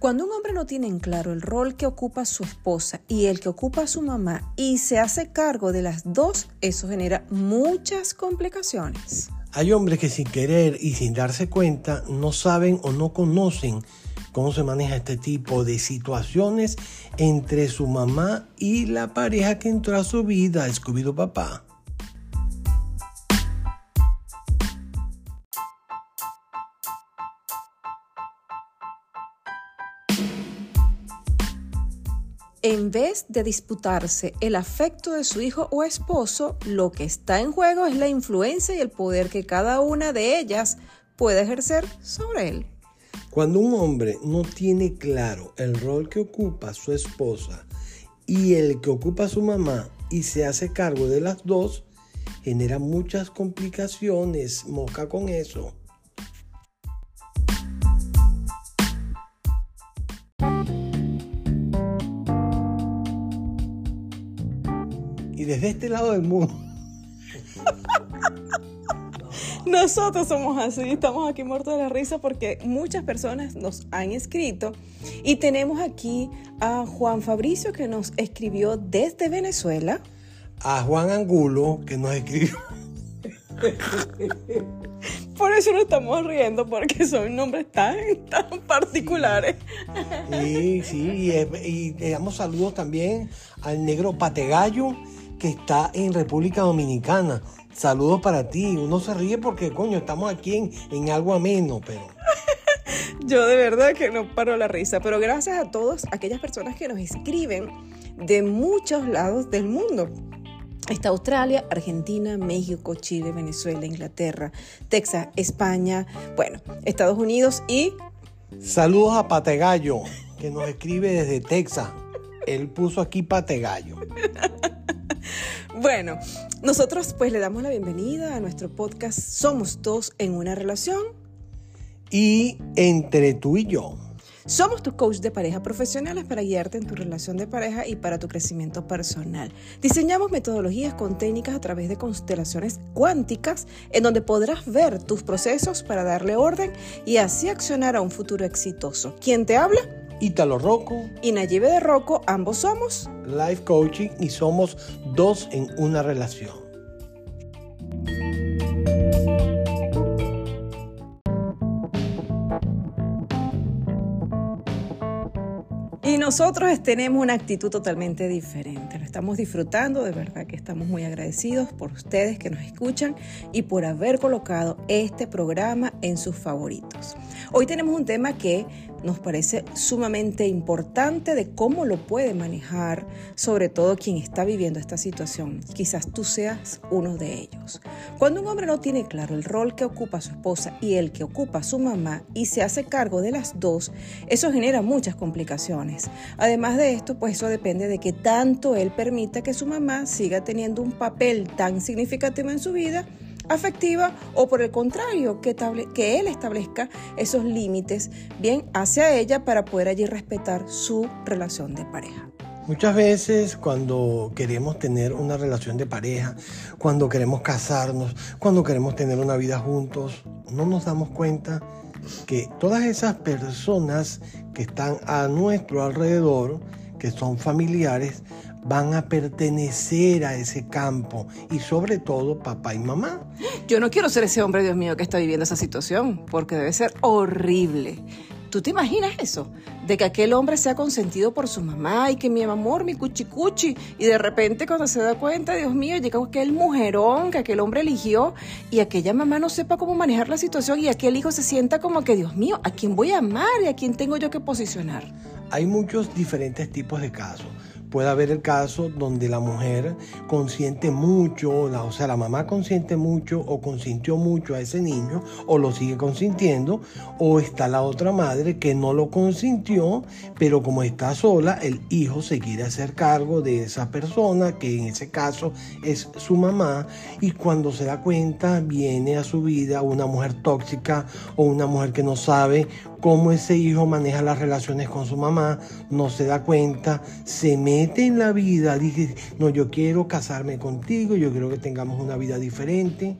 Cuando un hombre no tiene en claro el rol que ocupa su esposa y el que ocupa su mamá y se hace cargo de las dos, eso genera muchas complicaciones. Hay hombres que sin querer y sin darse cuenta no saben o no conocen cómo se maneja este tipo de situaciones entre su mamá y la pareja que entró a su vida, Scooby-Doo papá. En vez de disputarse el afecto de su hijo o esposo, lo que está en juego es la influencia y el poder que cada una de ellas puede ejercer sobre él. Cuando un hombre no tiene claro el rol que ocupa su esposa y el que ocupa su mamá y se hace cargo de las dos, genera muchas complicaciones. Moca con eso. Desde este lado del mundo. Nosotros somos así, estamos aquí muertos de la risa porque muchas personas nos han escrito y tenemos aquí a Juan Fabricio que nos escribió desde Venezuela. A Juan Angulo que nos escribió. Por eso nos estamos riendo, porque son nombres tan, tan particulares. Sí, sí, y, le damos saludos también al negro Pategallo que está en República Dominicana. Saludos para ti. Uno se ríe porque, coño, estamos aquí en, en algo ameno, pero... Yo de verdad que no paro la risa, pero gracias a todas aquellas personas que nos escriben de muchos lados del mundo. Está Australia, Argentina, México, Chile, Venezuela, Inglaterra, Texas, España, bueno, Estados Unidos y... Saludos a Pategallo, que nos escribe desde Texas. Él puso aquí Pategallo. Bueno, nosotros pues le damos la bienvenida a nuestro podcast Somos dos en una relación. Y entre tú y yo. Somos tus coach de pareja profesionales para guiarte en tu relación de pareja y para tu crecimiento personal. Diseñamos metodologías con técnicas a través de constelaciones cuánticas en donde podrás ver tus procesos para darle orden y así accionar a un futuro exitoso. ¿Quién te habla? Ítalo Rocco y Nayibe de Rocco, ambos somos Life Coaching y somos dos en una relación. Y nosotros tenemos una actitud totalmente diferente. Lo estamos disfrutando, de verdad que estamos muy agradecidos por ustedes que nos escuchan y por haber colocado este programa en sus favoritos. Hoy tenemos un tema que nos parece sumamente importante de cómo lo puede manejar, sobre todo quien está viviendo esta situación. Quizás tú seas uno de ellos. Cuando un hombre no tiene claro el rol que ocupa su esposa y el que ocupa su mamá y se hace cargo de las dos, eso genera muchas complicaciones. Además de esto, pues eso depende de que tanto él permita que su mamá siga teniendo un papel tan significativo en su vida afectiva o por el contrario, que, él establezca esos límites bien hacia ella para poder allí respetar su relación de pareja. Muchas veces cuando queremos tener una relación de pareja, cuando queremos casarnos, cuando queremos tener una vida juntos, no nos damos cuenta que todas esas personas que están a nuestro alrededor, que son familiares, van a pertenecer a ese campo y sobre todo papá y mamá. Yo no quiero ser ese hombre, Dios mío, que está viviendo esa situación, porque debe ser horrible. ¿Tú te imaginas eso? De que aquel hombre sea consentido por su mamá y que mi amor, mi cuchicuchi, y de repente cuando se da cuenta, Dios mío, llega aquel mujerón que aquel hombre eligió y aquella mamá no sepa cómo manejar la situación y aquel hijo se sienta como que, Dios mío, ¿a quién voy a amar y a quién tengo yo que posicionar? Hay muchos diferentes tipos de casos. Puede haber el caso donde la mujer consiente mucho, o sea, la mamá consiente mucho o consintió mucho a ese niño o lo sigue consintiendo, o está la otra madre que no lo consintió, pero como está sola, el hijo se quiere hacer cargo de esa persona, que en ese caso es su mamá, y cuando se da cuenta viene a su vida una mujer tóxica o una mujer que no sabe cómo ese hijo maneja las relaciones con su mamá, no se da cuenta, se mete en la vida, dice, no, yo quiero casarme contigo, yo quiero que tengamos una vida diferente.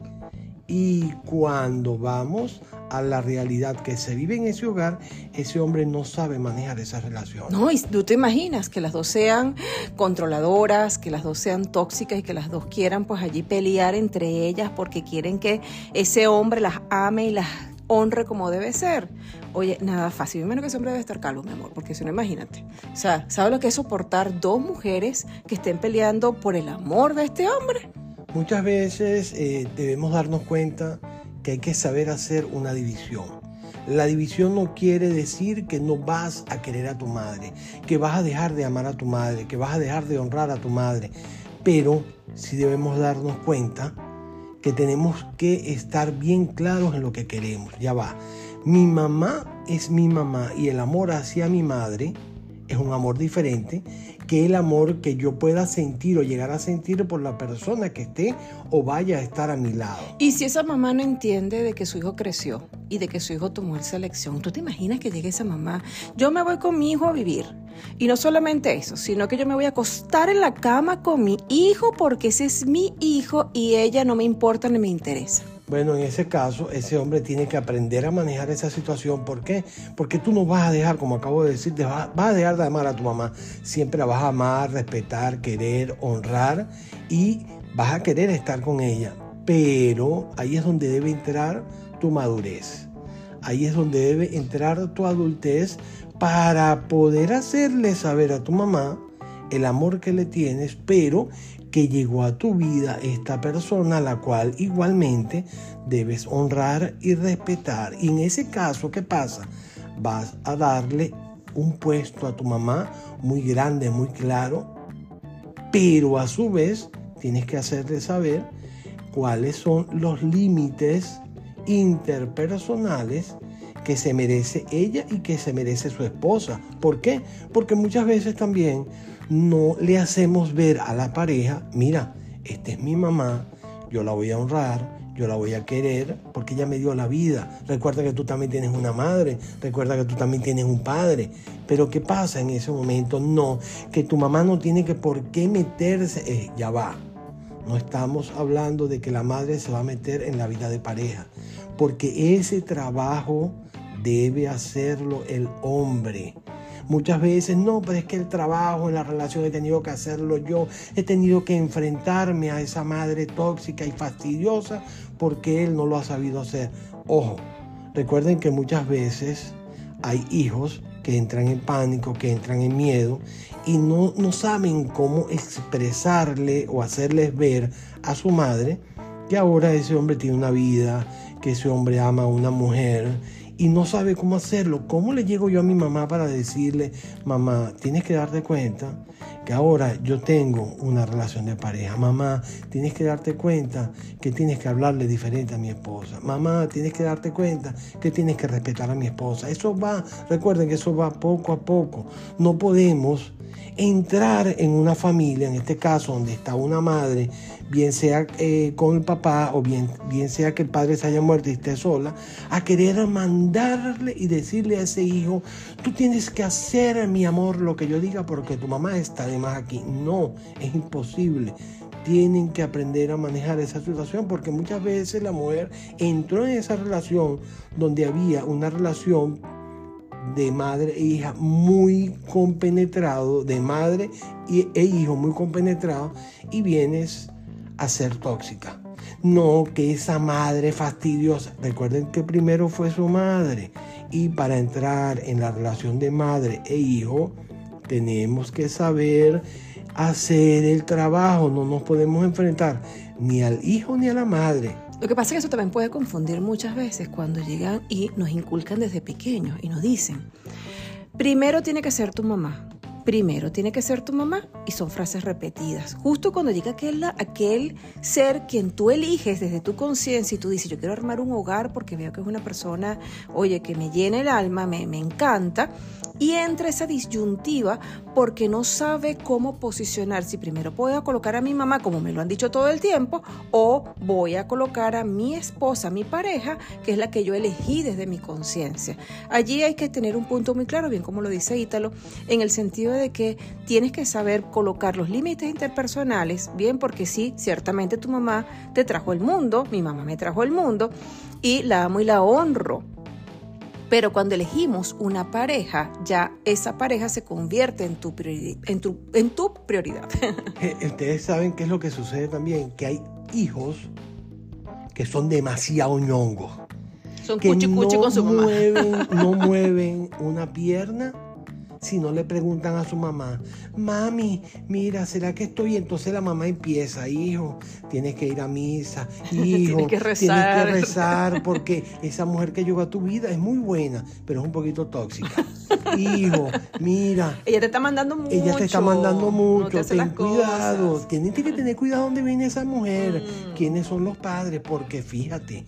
Y cuando vamos a la realidad que se vive en ese hogar, ese hombre no sabe manejar esa relación. No, y tú te imaginas que las dos sean controladoras, que las dos sean tóxicas y que las dos quieran pues allí pelear entre ellas porque quieren que ese hombre las ame y las honre como debe ser. Oye, nada fácil. Menos que ese hombre debe estar calvo, mi amor, porque si no, imagínate. O sea, ¿sabes lo que es soportar dos mujeres que estén peleando por el amor de este hombre? Muchas veces eh, debemos darnos cuenta que hay que saber hacer una división. La división no quiere decir que no vas a querer a tu madre, que vas a dejar de amar a tu madre, que vas a dejar de honrar a tu madre, pero sí debemos darnos cuenta que tenemos que estar bien claros en lo que queremos. Ya va. Mi mamá es mi mamá y el amor hacia mi madre es un amor diferente que el amor que yo pueda sentir o llegar a sentir por la persona que esté o vaya a estar a mi lado. Y si esa mamá no entiende de que su hijo creció y de que su hijo tomó esa elección, ¿tú te imaginas que llegue esa mamá? Yo me voy con mi hijo a vivir. Y no solamente eso, sino que yo me voy a acostar en la cama con mi hijo porque ese es mi hijo y ella no me importa ni me interesa. Bueno, en ese caso, ese hombre tiene que aprender a manejar esa situación. ¿Por qué? Porque tú no vas a dejar, como acabo de decir, vas, a dejar de amar a tu mamá. Siempre la vas a amar, respetar, querer, honrar y vas a querer estar con ella. Pero ahí es donde debe entrar tu madurez. Ahí es donde debe entrar tu adultez para poder hacerle saber a tu mamá el amor que le tienes, pero que llegó a tu vida esta persona, la cual igualmente debes honrar y respetar. Y en ese caso, ¿qué pasa? Vas a darle un puesto a tu mamá muy grande, muy claro, pero a su vez tienes que hacerle saber cuáles son los límites interpersonales que se merece ella y que se merece su esposa. ¿Por qué? Porque muchas veces también no le hacemos ver a la pareja, mira, esta es mi mamá, yo la voy a honrar, yo la voy a querer porque ella me dio la vida. Recuerda que tú también tienes una madre, recuerda que tú también tienes un padre. Pero ¿qué pasa en ese momento? No, que tu mamá no tiene que por qué meterse, eh, ya va. No estamos hablando de que la madre se va a meter en la vida de pareja, porque ese trabajo debe hacerlo el hombre. Muchas veces, no, pero es que el trabajo en la relación he tenido que hacerlo yo, he tenido que enfrentarme a esa madre tóxica y fastidiosa porque él no lo ha sabido hacer. Ojo, recuerden que muchas veces hay hijos que entran en pánico, que entran en miedo y no, no saben cómo expresarle o hacerles ver a su madre que ahora ese hombre tiene una vida, que ese hombre ama a una mujer y no sabe cómo hacerlo. ¿Cómo le llego yo a mi mamá para decirle, mamá, tienes que darte cuenta que ahora yo tengo una relación de pareja? Mamá, tienes que darte cuenta que tienes que hablarle diferente a mi esposa. Mamá, tienes que darte cuenta que tienes que respetar a mi esposa. Eso va, recuerden que eso va poco a poco. No podemos entrar en una familia, en este caso donde está una madre, bien sea eh, con el papá o bien, bien sea que el padre se haya muerto y esté sola, a querer mandarle y decirle a ese hijo, tú tienes que hacer, mi amor, lo que yo diga porque tu mamá está de más aquí. No, es imposible. Tienen que aprender a manejar esa situación porque muchas veces la mujer entró en esa relación donde había una relación de madre e hija muy compenetrado, de madre e hijo muy compenetrado, y vienes a ser tóxica. No que esa madre fastidiosa, recuerden que primero fue su madre, y para entrar en la relación de madre e hijo, tenemos que saber hacer el trabajo, no nos podemos enfrentar ni al hijo ni a la madre. Lo que pasa es que eso también puede confundir muchas veces cuando llegan y nos inculcan desde pequeños y nos dicen, primero tiene que ser tu mamá, primero tiene que ser tu mamá y son frases repetidas. Justo cuando llega aquel, aquel ser quien tú eliges desde tu conciencia y tú dices, yo quiero armar un hogar porque veo que es una persona, oye, que me llena el alma, me, me encanta, y entra esa disyuntiva porque no sabe cómo posicionar, si primero voy a colocar a mi mamá, como me lo han dicho todo el tiempo, o voy a colocar a mi esposa, mi pareja, que es la que yo elegí desde mi conciencia. Allí hay que tener un punto muy claro, bien como lo dice Ítalo, en el sentido de de que tienes que saber colocar los límites interpersonales, bien, porque sí, ciertamente tu mamá te trajo el mundo, mi mamá me trajo el mundo, y la amo y la honro. Pero cuando elegimos una pareja, ya esa pareja se convierte en tu, en tu, en tu prioridad. Eh, ustedes saben qué es lo que sucede también, que hay hijos que son demasiado ñongos. Son cuchi cuchi con su mamá. Mueven, no mueven una pierna si no le preguntan a su mamá, mami, mira, ¿será que estoy? Entonces la mamá empieza, hijo, tienes que ir a misa, hijo, tienes que rezar. Tienes que rezar porque esa mujer que llegó a tu vida es muy buena, pero es un poquito tóxica. hijo, mira. Ella te está mandando mucho. Ella te está mandando mucho, ten cuidado, tienes que tener cuidado dónde viene esa mujer, mm. quiénes son los padres, porque fíjate,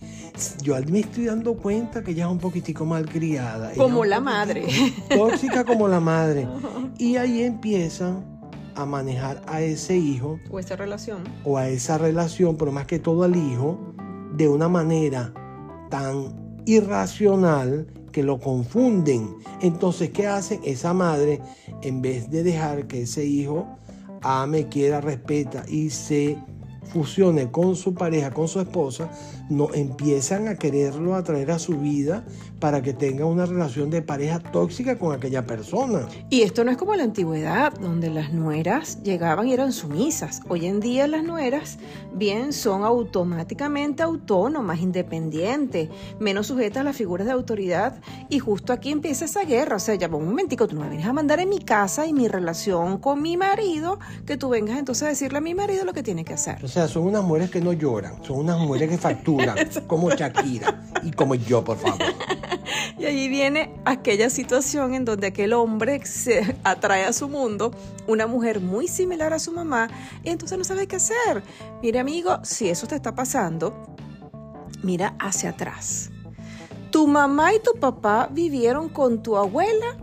yo me estoy dando cuenta que ella es un poquitico malcriada. Como la madre. Tóxica como la madre. Y ahí empiezan a manejar a ese hijo. O esa relación. O a esa relación, pero más que todo al hijo, de una manera tan irracional que lo confunden. Entonces, ¿qué hace esa madre? En vez de dejar que ese hijo ame, quiera, respeta y se fusione con su pareja, con su esposa, no empiezan a quererlo atraer a su vida para que tenga una relación de pareja tóxica con aquella persona. Y esto no es como la antigüedad, donde las nueras llegaban y eran sumisas. Hoy en día las nueras bien son automáticamente autónomas, independientes, menos sujetas a las figuras de autoridad. Y justo aquí empieza esa guerra. O sea, ya un momentico, tú no me vienes a mandar en mi casa y mi relación con mi marido, que tú vengas entonces a decirle a mi marido lo que tiene que hacer. O sea, son unas mujeres que no lloran, son unas mujeres que facturan, como Shakira y como yo, por favor. Y allí viene aquella situación en donde aquel hombre se atrae a su mundo una mujer muy similar a su mamá y entonces no sabe qué hacer. Mire amigo, si eso te está pasando, mira hacia atrás. ¿Tu mamá y tu papá vivieron con tu abuela?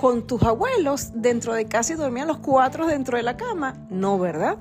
¿Con tus abuelos dentro de casa y dormían los cuatro dentro de la cama? No, ¿verdad?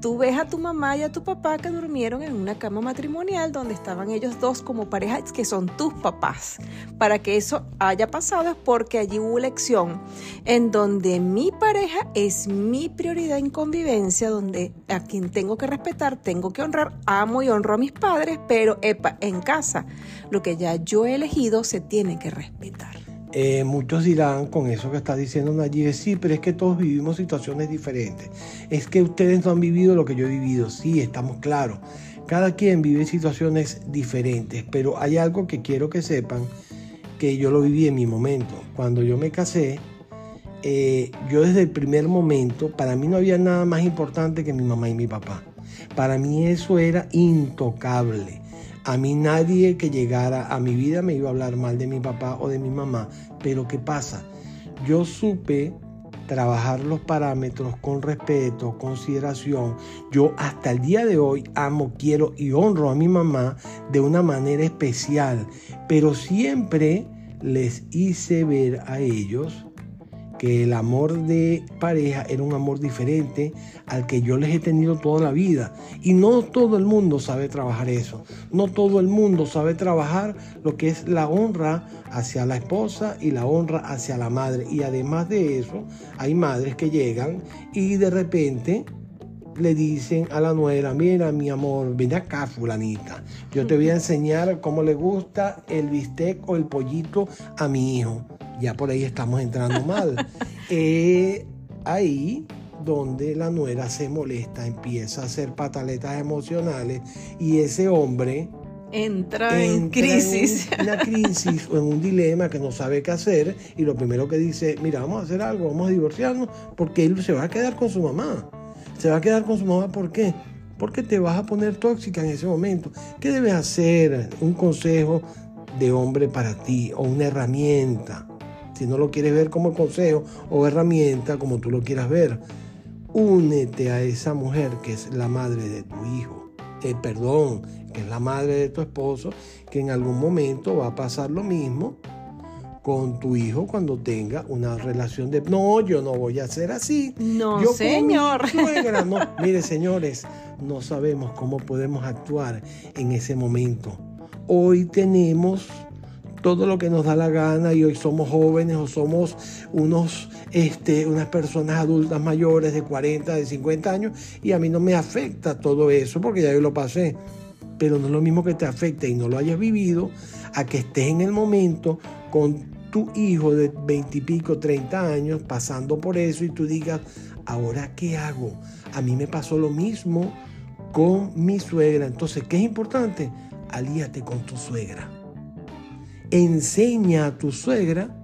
Tú ves a tu mamá y a tu papá que durmieron en una cama matrimonial donde estaban ellos dos como pareja que son tus papás. Para que eso haya pasado es porque allí hubo elección en donde mi pareja es mi prioridad en convivencia, donde a quien tengo que respetar, tengo que honrar, amo y honro a mis padres, pero epa, en casa lo que ya yo he elegido se tiene que respetar. Eh, muchos dirán con eso que está diciendo Nayib, sí, pero es que todos vivimos situaciones diferentes. Es que ustedes no han vivido lo que yo he vivido. Sí, estamos claros. Cada quien vive situaciones diferentes, pero hay algo que quiero que sepan que yo lo viví en mi momento. Cuando yo me casé, eh, yo desde el primer momento, para mí no había nada más importante que mi mamá y mi papá. Para mí eso era intocable. A mí nadie que llegara a mi vida me iba a hablar mal de mi papá o de mi mamá. Pero ¿qué pasa? Yo supe trabajar los parámetros con respeto, consideración. Yo hasta el día de hoy amo, quiero y honro a mi mamá de una manera especial, pero siempre les hice ver a ellos que el amor de pareja era un amor diferente al que yo les he tenido toda la vida. Y no todo el mundo sabe trabajar eso. No todo el mundo sabe trabajar lo que es la honra hacia la esposa y la honra hacia la madre. Y además de eso, hay madres que llegan y de repente le dicen a la nuera, mira mi amor, ven acá fulanita, yo te voy a enseñar cómo le gusta el bistec o el pollito a mi hijo ya por ahí estamos entrando mal. Eh, ahí donde la nuera se molesta, empieza a hacer pataletas emocionales y ese hombre entra, en crisis. En una crisis o en un dilema que no sabe qué hacer y lo primero que dice, mira, vamos a hacer algo, vamos a divorciarnos porque él se va a quedar con su mamá. Se va a quedar con su mamá, ¿por qué? Porque te vas a poner tóxica en ese momento. ¿Qué debes hacer? Un consejo de hombre para ti o una herramienta si no lo quieres ver como consejo o herramienta, como tú lo quieras ver, únete a esa mujer que es la madre de tu hijo. Eh, perdón, que es la madre de tu esposo, que en algún momento va a pasar lo mismo con tu hijo cuando tenga una relación de no, yo no voy a hacer así. No, señor. No. Mire, señores, no sabemos cómo podemos actuar en ese momento. Hoy tenemos todo lo que nos da la gana y hoy somos jóvenes o somos unos, este, unas personas adultas mayores de 40, de 50 años y a mí no me afecta todo eso porque ya yo lo pasé. Pero no es lo mismo que te afecte y no lo hayas vivido a que estés en el momento con tu hijo de 20 y pico, 30 años pasando por eso y tú digas, ahora qué hago? A mí me pasó lo mismo con mi suegra. Entonces, ¿qué es importante? Alíate con tu suegra enseña a tu suegra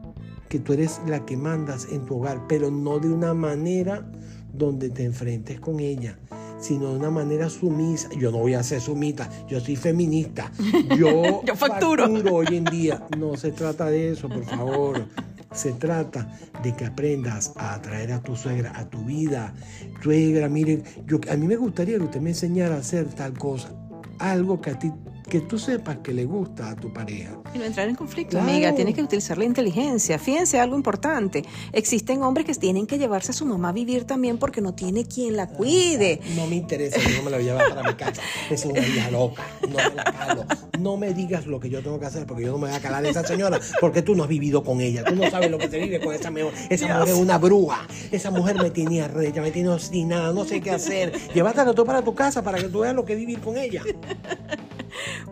que tú eres la que mandas en tu hogar, pero no de una manera donde te enfrentes con ella, sino de una manera sumisa. Yo no voy a ser sumita, yo soy feminista. Yo, yo facturo. hoy en día. No se trata de eso, por favor. Se trata de que aprendas a atraer a tu suegra a tu vida. Suegra, miren, yo, a mí me gustaría que usted me enseñara a hacer tal cosa. Algo que a ti que tú sepas que le gusta a tu pareja. Y no entrar en conflicto, amiga. Tienes que utilizar la inteligencia. Fíjense algo importante. Existen hombres que tienen que llevarse a su mamá a vivir también porque no tiene quien la cuide. No me interesa, yo no me la voy a llevar para mi casa. Es una hija loca. No me la calo. No me digas lo que yo tengo que hacer porque yo no me voy a calar a esa señora porque tú no has vivido con ella. Tú no sabes lo que se vive con esa mujer. Esa mujer es una bruja. Esa mujer me tenía recha, me tiene obstinada, no sé qué hacer. Llévatela tú para tu casa para que tú veas lo que vivir con ella.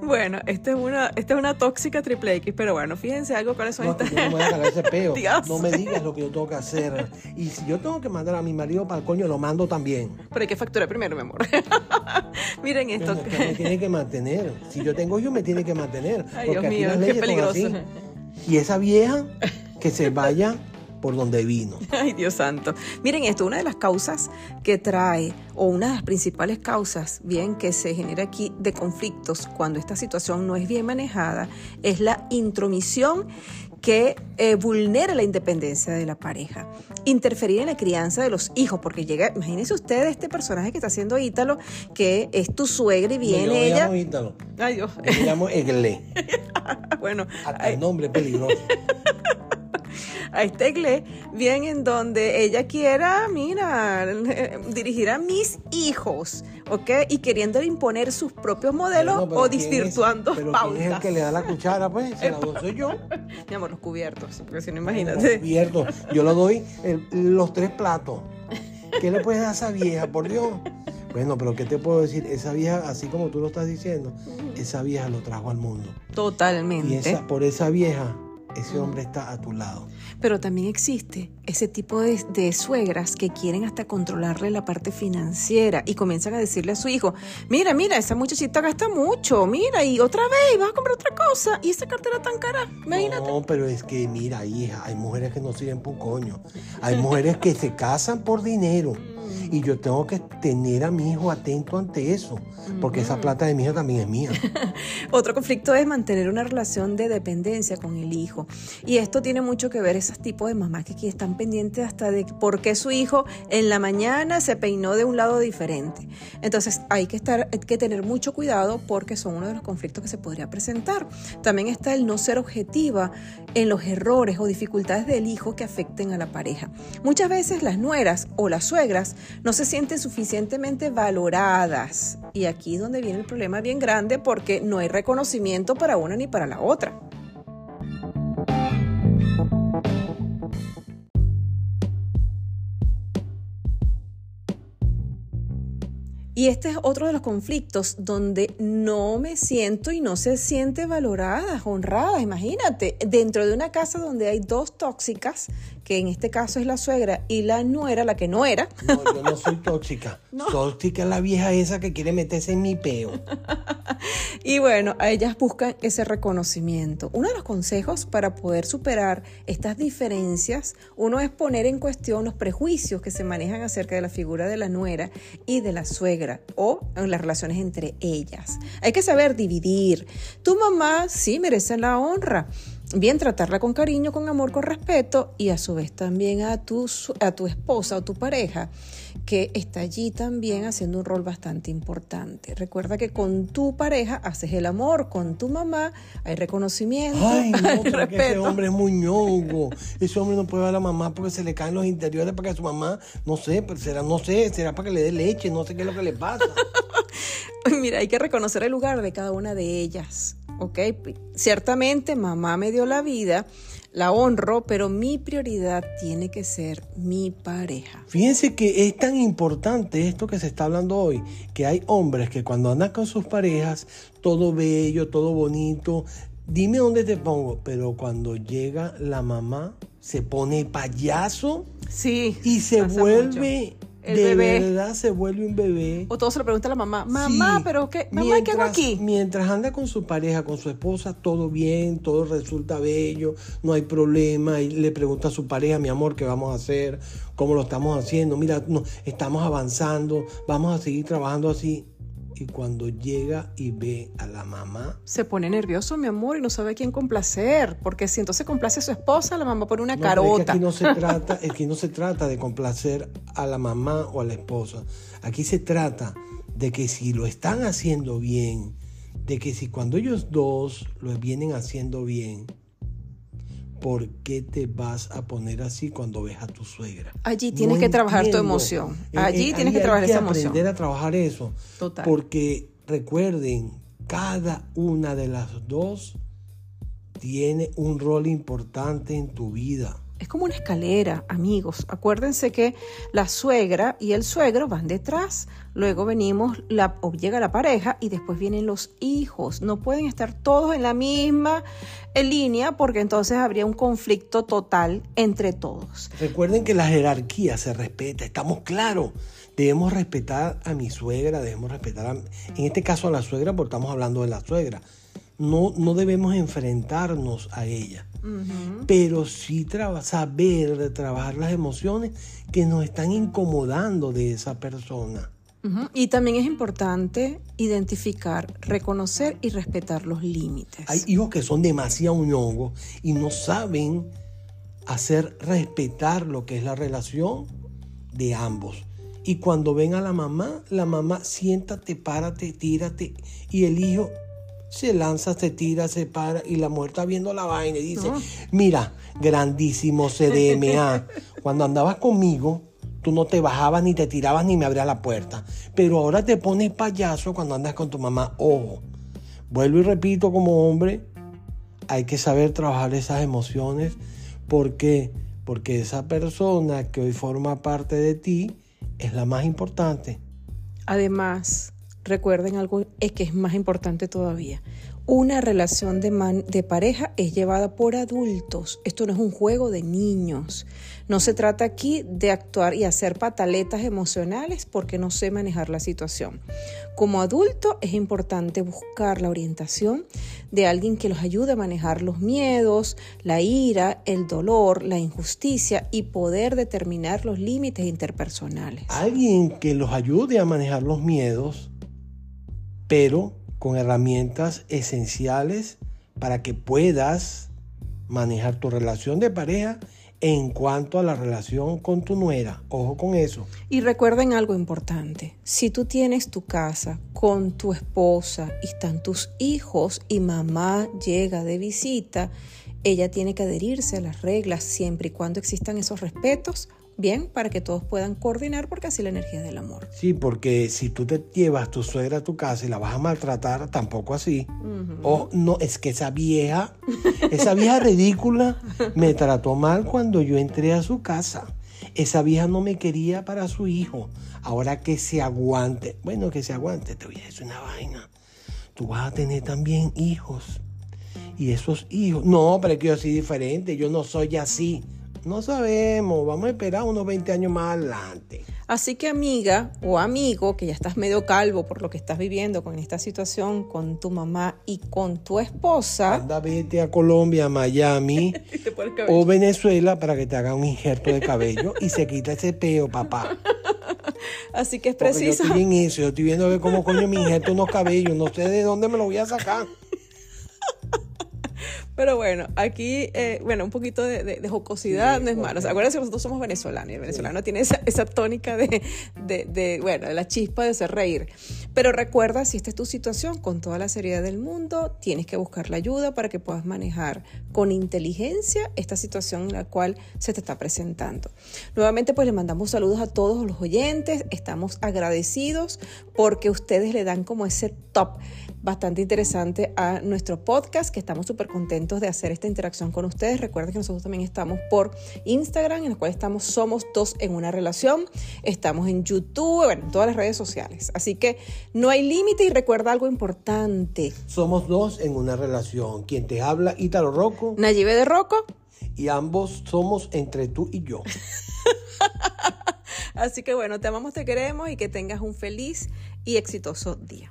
Bueno, esta es una, esta es una tóxica triple X, pero bueno, fíjense algo cuáles son no, estas. No me voy a ese peo. No me digas lo que yo tengo que hacer. Y si yo tengo que mandar a mi marido para el coño, lo mando también. Pero hay que facturar primero, mi amor. Miren esto. que me tiene que mantener. Si yo tengo yo, me tiene que mantener. Ay, Dios mío, qué peligroso. Y esa vieja que se vaya por donde vino. Ay, Dios santo. Miren esto, una de las causas que trae, o una de las principales causas, bien, que se genera aquí de conflictos cuando esta situación no es bien manejada, es la intromisión que eh, vulnera la independencia de la pareja. Interferir en la crianza de los hijos, porque llega, imagínense ustedes este personaje que está haciendo Ítalo, que es tu suegra y viene no, yo ella. Me llamo Ítalo. Ay, Dios. Me llamo Egle. bueno. Hasta el nombre es peligroso a este inglés, bien en donde ella quiera, mira, dirigir a mis hijos, ¿ok? Y queriendo imponer sus propios modelos o desvirtuando pero pautas. ¿quién es el que le da la cuchara, pues? Se la doy soy yo. Mi amor, los cubiertos, porque si no, imagínate. Los cubiertos. Yo le doy los tres platos. ¿Qué le puedes dar a esa vieja, por Dios? Bueno, pero ¿qué te puedo decir? Esa vieja, así como tú lo estás diciendo, esa vieja lo trajo al mundo. Totalmente. Y esa, por esa vieja ese hombre está a tu lado. Pero también existe ese tipo de, suegras que quieren hasta controlarle la parte financiera y comienzan a decirle a su hijo, mira, mira, esa muchachita gasta mucho, mira, y otra vez vas a comprar otra cosa, y esa cartera tan cara, imagínate. No, pero es que, mira, hija, hay mujeres que no sirven por coño. Hay mujeres que se casan por dinero. Y yo tengo que tener a mi hijo atento ante eso, porque esa plata de mi hija también es mía. Otro conflicto es mantener una relación de dependencia con el hijo. Y esto tiene mucho que ver esos tipos de mamás que están pendientes hasta de por qué su hijo en la mañana se peinó de un lado diferente. Entonces hay que, estar, hay que tener mucho cuidado porque son uno de los conflictos que se podría presentar. También está el no ser objetiva en los errores o dificultades del hijo que afecten a la pareja. Muchas veces las nueras o las suegras no se sienten suficientemente valoradas. Y aquí es donde viene el problema bien grande porque no hay reconocimiento para una ni para la otra. Y este es otro de los conflictos donde no me siento y no se siente valorada, honrada. Imagínate, dentro de una casa donde hay dos tóxicas, que en este caso es la suegra y la nuera, la que no era. No, yo no soy tóxica. Tóxica es la vieja esa que quiere meterse en mi peo. y bueno, a ellas buscan ese reconocimiento. Uno de los consejos para poder superar estas diferencias, uno es poner en cuestión los prejuicios que se manejan acerca de la figura de la nuera y de la suegra o en las relaciones entre ellas. Hay que saber dividir. Tu mamá sí merece la honra bien tratarla con cariño, con amor, con respeto y a su vez también a tu, a tu esposa o tu pareja que está allí también haciendo un rol bastante importante. Recuerda que con tu pareja haces el amor, con tu mamá hay reconocimiento, Ay, no, hay respeto. ese hombre es muy ñongo. Ese hombre no puede ver a la mamá porque se le caen los interiores para que su mamá, no sé, pero será, no sé, será para que le dé leche, no sé qué es lo que le pasa. Mira, hay que reconocer el lugar de cada una de ellas ¿ok? Ciertamente mamá me dio la vida, la honro, pero mi prioridad tiene que ser mi pareja. Fíjense que es tan importante esto que se está hablando hoy, que hay hombres que cuando andan con sus parejas, todo bello, todo bonito, dime dónde te pongo, pero cuando llega la mamá, se pone payaso sí, y se vuelve el de bebé. verdad se vuelve un bebé. O todo se lo pregunta a la mamá, mamá, Sí. pero qué, mamá, ¿qué hago Mientras- aquí? Mientras anda con su pareja, con su esposa, todo bien, todo resulta bello, no hay problema. Y le pregunta a su pareja, mi amor, ¿qué vamos a hacer? ¿Cómo lo estamos haciendo? Mira, no, estamos avanzando, vamos a seguir trabajando así. Y cuando llega y ve a la mamá, Se pone nervioso, mi amor, y no sabe a quién complacer, porque si entonces complace a su esposa, la mamá pone una No, es que carota. aquí no se trata, aquí no se trata de complacer a la mamá o a la esposa. Aquí se trata de que si lo están haciendo bien, de que si cuando ellos dos lo vienen haciendo bien, ¿por qué te vas a poner así cuando ves a tu suegra? Allí tienes que trabajar tu emoción. Eh, Allí eh, tienes ahí que trabajar esa aprender emoción. a trabajar eso. Total. Porque recuerden, cada una de las dos tiene un rol importante en tu vida. Es como una escalera, amigos. Acuérdense que la suegra y el suegro van detrás. Luego venimos, la, o llega la pareja y después vienen los hijos. No pueden estar todos en la misma línea porque entonces habría un conflicto total entre todos. Recuerden que la jerarquía se respeta, estamos claros. Debemos respetar a mi suegra, debemos respetar, a- en este caso a la suegra, porque estamos hablando de la suegra. No, no debemos enfrentarnos a ella, pero sí saber trabajar las emociones que nos están incomodando de esa persona. Y también es importante identificar, reconocer y respetar los límites. Hay hijos que son demasiado ñongos y no saben hacer respetar lo que es la relación de ambos. Y cuando ven a la mamá, la mamá siéntate, párate, tírate. Y el hijo se lanza, se tira, se para y la mujer está viendo la vaina y dice, No. mira, grandísimo CDMA, cuando andabas conmigo, tú no te bajabas ni te tirabas ni me abrías la puerta. Pero ahora te pones payaso cuando andas con tu mamá. Ojo, vuelvo y repito como hombre, hay que saber trabajar esas emociones porque porque esa persona que hoy forma parte de ti es la más importante. Además, recuerden algo que es más importante todavía. Una relación de, man- de pareja es llevada por adultos. Esto no es un juego de niños. No se trata aquí de actuar y hacer pataletas emocionales porque no sé manejar la situación. Como adulto es importante buscar la orientación de alguien que los ayude a manejar los miedos, la ira, el dolor, la injusticia y poder determinar los límites interpersonales. Alguien que los ayude a manejar los miedos, pero con herramientas esenciales para que puedas manejar tu relación de pareja en cuanto a la relación con tu nuera. Ojo con eso. Y recuerden algo importante, si tú tienes tu casa con tu esposa y están tus hijos y mamá llega de visita, ella tiene que adherirse a las reglas siempre y cuando existan esos respetos, bien, para que todos puedan coordinar porque así la energía es del amor. Sí, porque si tú te llevas tu suegra a tu casa y la vas a maltratar, tampoco así. O no, es que esa vieja, esa vieja ridícula me trató mal cuando yo entré a su casa. Esa vieja no me quería para su hijo. Ahora que se aguante. Bueno, que se aguante, te voy a decir una vaina. Tú vas a tener también hijos. Y esos hijos. No, pero es que yo soy diferente. Yo no soy así. No sabemos. Vamos a esperar unos 20 años más adelante. Así que amiga o amigo, que ya estás medio calvo por lo que estás viviendo con esta situación con tu mamá y con tu esposa, Anda, vete a Colombia, Miami o Venezuela para que te haga un injerto de cabello y se quita ese peo, papá. así que es Porque yo preciso. estoy en eso, yo estoy viendo a ver cómo coño me injerto unos cabellos, no sé de dónde me lo voy a sacar. Pero bueno, aquí, eh, bueno, un poquito de, de- de jocosidad no es malo. O sea, acuérdense que nosotros somos venezolanos y el venezolano tiene esa, esa tónica de, de- de, bueno, de la chispa de hacer reír. Pero recuerda, si esta es tu situación, con toda la seriedad del mundo, tienes que buscar la ayuda para que puedas manejar con inteligencia esta situación en la cual se te está presentando. Nuevamente, pues le mandamos saludos a todos los oyentes. Estamos agradecidos porque ustedes le dan como ese top bastante interesante a nuestro podcast, que estamos súper contentos de hacer esta interacción con ustedes. Recuerden que nosotros también estamos por Instagram, en el cual estamos Somos Dos en una Relación. Estamos en YouTube, bueno, en todas las redes sociales. Así que no hay límite y recuerda algo importante. Somos dos en una relación. Quien te habla, Ítalo Rocco. Nayibe de Rocco. Y ambos somos entre tú y yo. Así que bueno, te amamos, te queremos y que tengas un feliz y exitoso día.